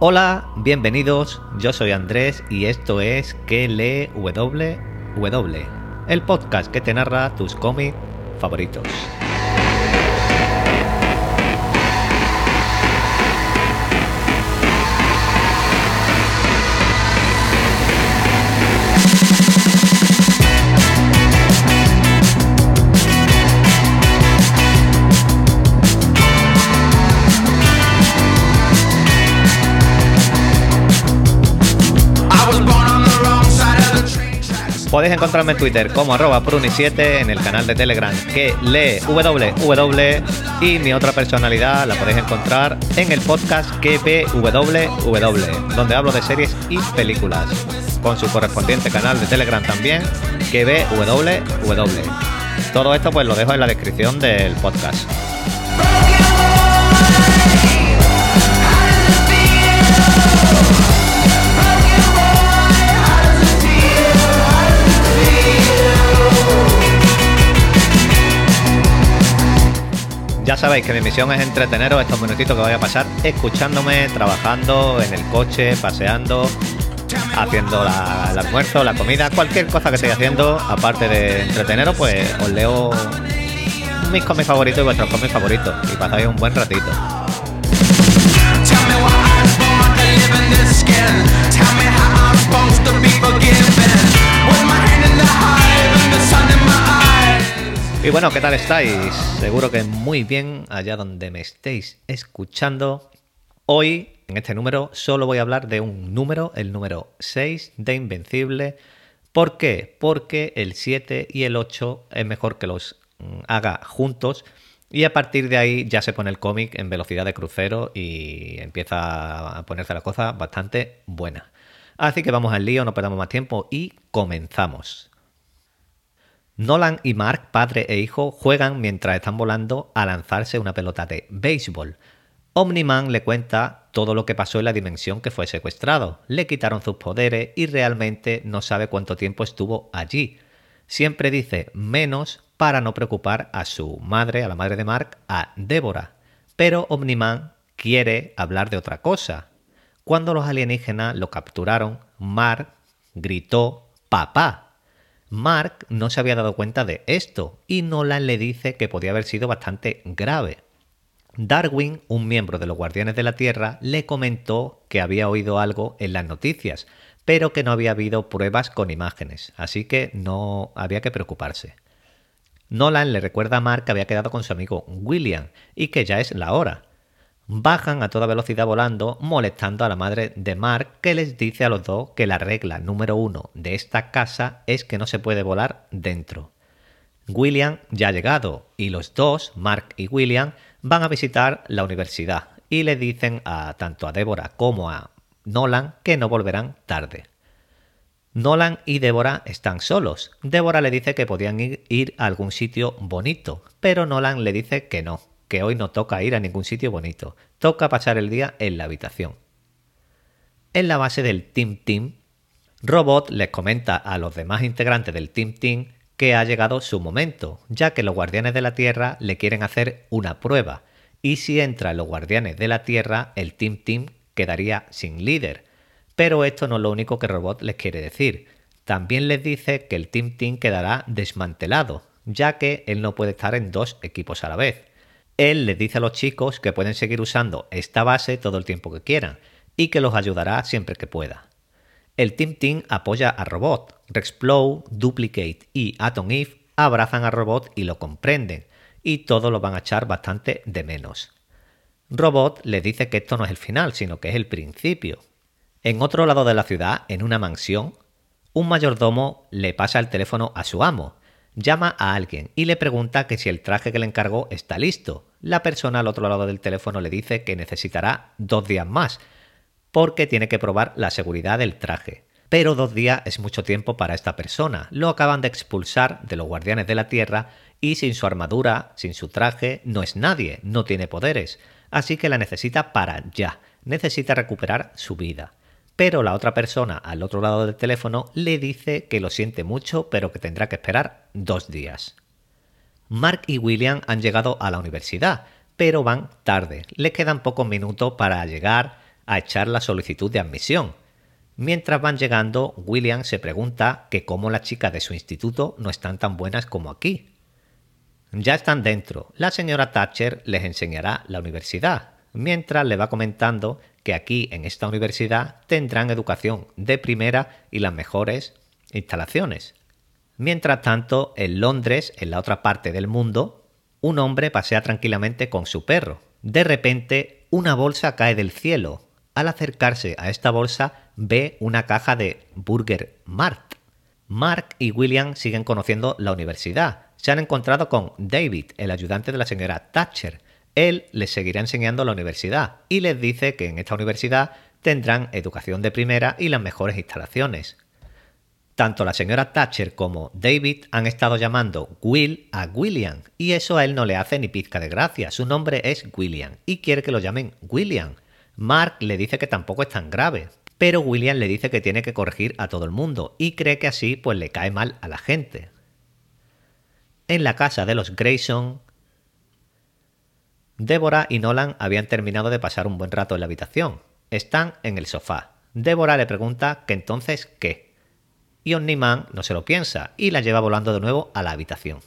Hola, bienvenidos, yo soy Andrés y esto es Que lee WW, el podcast que te narra tus cómics favoritos. Podéis encontrarme en Twitter como arroba pruni7, en el canal de Telegram que lee www y mi otra personalidad la podéis encontrar en el podcast que www, donde hablo de series y películas, con su correspondiente canal de Telegram también que www. Todo esto pues lo dejo en la descripción del podcast. Ya sabéis que mi misión es entreteneros estos minutitos que voy a pasar escuchándome, trabajando en el coche, paseando, haciendo el almuerzo, la comida, cualquier cosa que estéis haciendo, aparte de entreteneros, pues os leo mis cómics favoritos y vuestros cómics favoritos y pasáis un buen ratito. Y bueno, ¿qué tal estáis? Seguro que muy bien allá donde me estéis escuchando. Hoy, en este número, solo voy a hablar de un número, el número 6 de Invencible. ¿Por qué? Porque el 7 y el 8 es mejor que los mm, haga juntos y a partir de ahí ya se pone el cómic en velocidad de crucero y empieza a ponerse la cosa bastante buena. Así que vamos al lío, no perdamos más tiempo y comenzamos. Nolan y Mark, padre e hijo, juegan mientras están volando a lanzarse una pelota de béisbol. Omniman le cuenta todo lo que pasó en la dimensión que fue secuestrado. Le quitaron sus poderes y realmente no sabe cuánto tiempo estuvo allí. Siempre dice menos para no preocupar a su madre, a la madre de Mark, a Débora. Pero Omniman quiere hablar de otra cosa. Cuando los alienígenas lo capturaron, Mark gritó papá Mark no se había dado cuenta de esto y Nolan le dice que podía haber sido bastante grave. Darwin, un miembro de los Guardianes de la Tierra, le comentó que había oído algo en las noticias, pero que no había habido pruebas con imágenes, así que no había que preocuparse. Nolan le recuerda a Mark que había quedado con su amigo William y que ya es la hora bajan a toda velocidad volando, molestando a la madre de Mark, que les dice a los dos que la regla número uno de esta casa es que no se puede volar dentro. William ya ha llegado y los dos, Mark y William, van a visitar la universidad y le dicen a tanto a Débora como a Nolan que no volverán tarde. Nolan y Débora están solos. Débora le dice que podían ir, ir a algún sitio bonito, pero Nolan le dice que no, que hoy no toca ir a ningún sitio bonito, toca pasar el día en la habitación. En la base del Team Team, Robot les comenta a los demás integrantes del Team Team que ha llegado su momento, ya que los guardianes de la Tierra le quieren hacer una prueba, y si entran los guardianes de la Tierra, el Team Team quedaría sin líder. Pero esto no es lo único que Robot les quiere decir. También les dice que el Team Team quedará desmantelado, ya que él no puede estar en dos equipos a la vez él les dice a los chicos que pueden seguir usando esta base todo el tiempo que quieran y que los ayudará siempre que pueda. El Team Team apoya a Robot, Rexplode, Duplicate y Atom Eve abrazan a Robot y lo comprenden, y todos lo van a echar bastante de menos. Robot le dice que esto no es el final, sino que es el principio. En otro lado de la ciudad, en una mansión, un mayordomo le pasa el teléfono a su amo, llama a alguien y le pregunta que si el traje que le encargó está listo. La persona al otro lado del teléfono le dice que necesitará dos días más, porque tiene que probar la seguridad del traje. Pero dos días es mucho tiempo para esta persona. Lo acaban de expulsar de los guardianes de la Tierra y sin su armadura, sin su traje, no es nadie, no tiene poderes. Así que la necesita para ya. Necesita recuperar su vida pero la otra persona al otro lado del teléfono le dice que lo siente mucho, pero que tendrá que esperar dos días. Mark y William han llegado a la universidad, pero van tarde. Le quedan pocos minutos para llegar. a echar la solicitud de admisión. Mientras van llegando, William se pregunta que cómo las chicas de su instituto no están tan buenas como aquí. Ya están dentro. La señora Thatcher les enseñará la universidad, mientras le va comentando que aquí en esta universidad tendrán educación de primera y las mejores instalaciones. Mientras tanto, en Londres, en la otra parte del mundo, un hombre pasea tranquilamente con su perro. De repente, una bolsa cae del cielo. Al acercarse a esta bolsa, ve una caja de Burger Mart. Mark y William siguen conociendo la universidad. Se han encontrado con David, el ayudante de la señora Thatcher. Él les seguirá enseñando la universidad y les dice que en esta universidad tendrán educación de primera y las mejores instalaciones. Tanto la señora Thatcher como David han estado llamando Will a William y eso a él no le hace ni pizca de gracia. Su nombre es William y quiere que lo llamen William. Mark le dice que tampoco es tan grave, pero William le dice que tiene que corregir a todo el mundo y cree que así pues le cae mal a la gente. En la casa de los Grayson, Débora y Nolan habían terminado de pasar un buen rato en la habitación. Están en el sofá. Débora le pregunta que entonces qué y Omniman no se lo piensa y la lleva volando de nuevo a la habitación.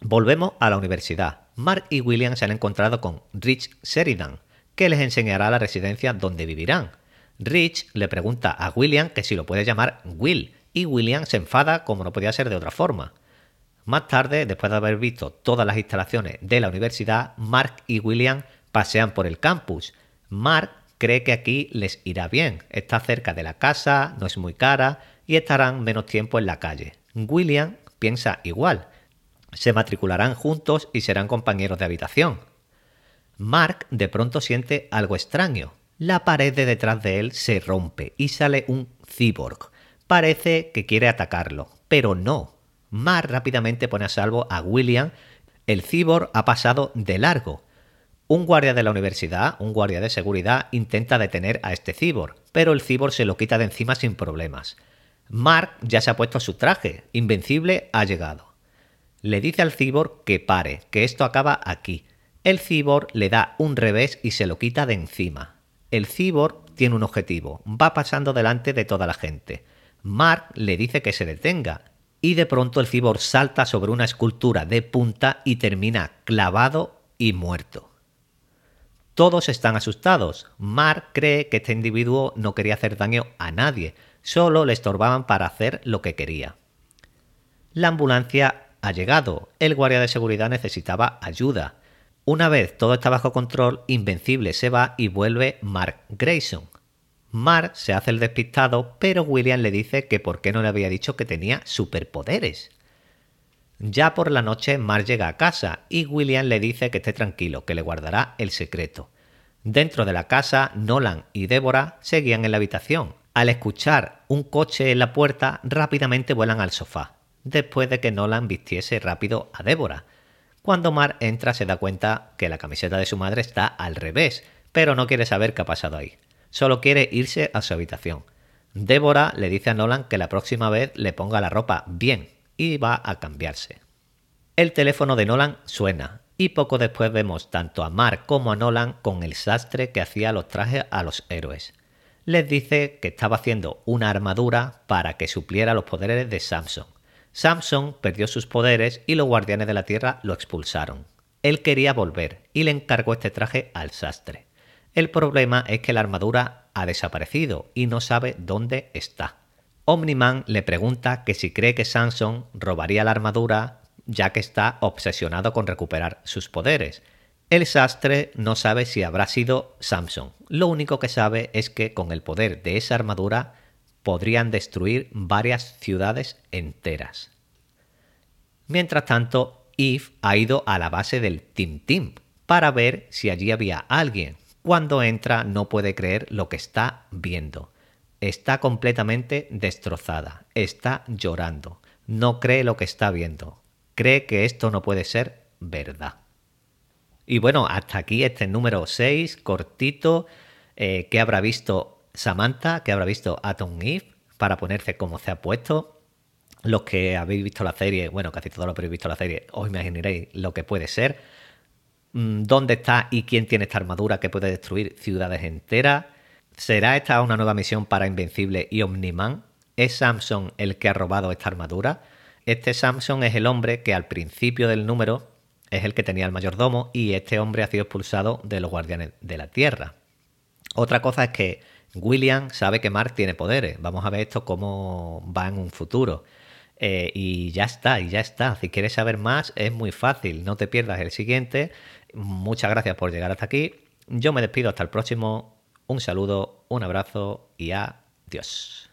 Volvemos a la universidad. Mark y William se han encontrado con Rich Sheridan, que les enseñará la residencia donde vivirán. Rich le pregunta a William que si lo puede llamar Will, y William se enfada como no podía ser de otra forma. Más tarde, después de haber visto todas las instalaciones de la universidad, Mark y William pasean por el campus. Mark cree que aquí les irá bien. Está cerca de la casa, no es muy cara y estarán menos tiempo en la calle. William piensa igual. Se matricularán juntos y serán compañeros de habitación. Mark de pronto siente algo extraño. La pared de detrás de él se rompe y sale un cyborg. Parece que quiere atacarlo, pero no. Mark rápidamente pone a salvo a William. El cyborg ha pasado de largo un guardia de la universidad, un guardia de seguridad, intenta detener a este cibor, pero el cibor se lo quita de encima sin problemas. Mark ya se ha puesto su traje, Invencible ha llegado. Le dice al cibor que pare, que esto acaba aquí. El cibor le da un revés y se lo quita de encima. El cibor tiene un objetivo, va pasando delante de toda la gente. Mark le dice que se detenga, y de pronto el cibor salta sobre una escultura de punta y termina clavado y muerto. Todos están asustados. Mark cree que este individuo no quería hacer daño a nadie, solo le estorbaban para hacer lo que quería. La ambulancia ha llegado. El guardia de seguridad necesitaba ayuda. Una vez todo está bajo control, Invencible se va y vuelve Mark Grayson. Mark se hace el despistado, pero William le dice que por qué no le había dicho que tenía superpoderes. Ya por la noche Mar llega a casa y William le dice que esté tranquilo, que le guardará el secreto. Dentro de la casa, Nolan y Débora seguían en la habitación. Al escuchar un coche en la puerta, rápidamente vuelan al sofá, después de que Nolan vistiese rápido a Débora. Cuando Mar entra se da cuenta que la camiseta de su madre está al revés, pero no quiere saber qué ha pasado ahí. Solo quiere irse a su habitación. Débora le dice a Nolan que la próxima vez le ponga la ropa bien, y va a cambiarse. El teléfono de Nolan suena y poco después vemos tanto a Mark como a Nolan con el sastre que hacía los trajes a los héroes. Les dice que estaba haciendo una armadura para que supliera los poderes de Samson. Samson perdió sus poderes y los guardianes de la tierra lo expulsaron. Él quería volver y le encargó este traje al sastre. El problema es que la armadura ha desaparecido y no sabe dónde está. Omniman le pregunta que si cree que Samson robaría la armadura ya que está obsesionado con recuperar sus poderes. El sastre no sabe si habrá sido Samson. Lo único que sabe es que con el poder de esa armadura podrían destruir varias ciudades enteras. Mientras tanto, Eve ha ido a la base del Tim Tim para ver si allí había alguien. Cuando entra no puede creer lo que está viendo está completamente destrozada, está llorando, no cree lo que está viendo, cree que esto no puede ser verdad. Y bueno, hasta aquí este número 6, cortito, eh, que habrá visto Samantha, que habrá visto Atom Eve, para ponerse como se ha puesto. Los que habéis visto la serie, bueno, casi todos los que habéis visto la serie, os imaginaréis lo que puede ser. Mm, ¿Dónde está y quién tiene esta armadura que puede destruir ciudades enteras? ¿Será esta una nueva misión para Invencible y Omniman? ¿Es Samson el que ha robado esta armadura? Este Samson es el hombre que al principio del número es el que tenía el mayordomo y este hombre ha sido expulsado de los guardianes de la tierra. Otra cosa es que William sabe que Mark tiene poderes. Vamos a ver esto cómo va en un futuro. Eh, y ya está, y ya está. Si quieres saber más, es muy fácil. No te pierdas el siguiente. Muchas gracias por llegar hasta aquí. Yo me despido hasta el próximo. Un saludo, un abrazo y adiós.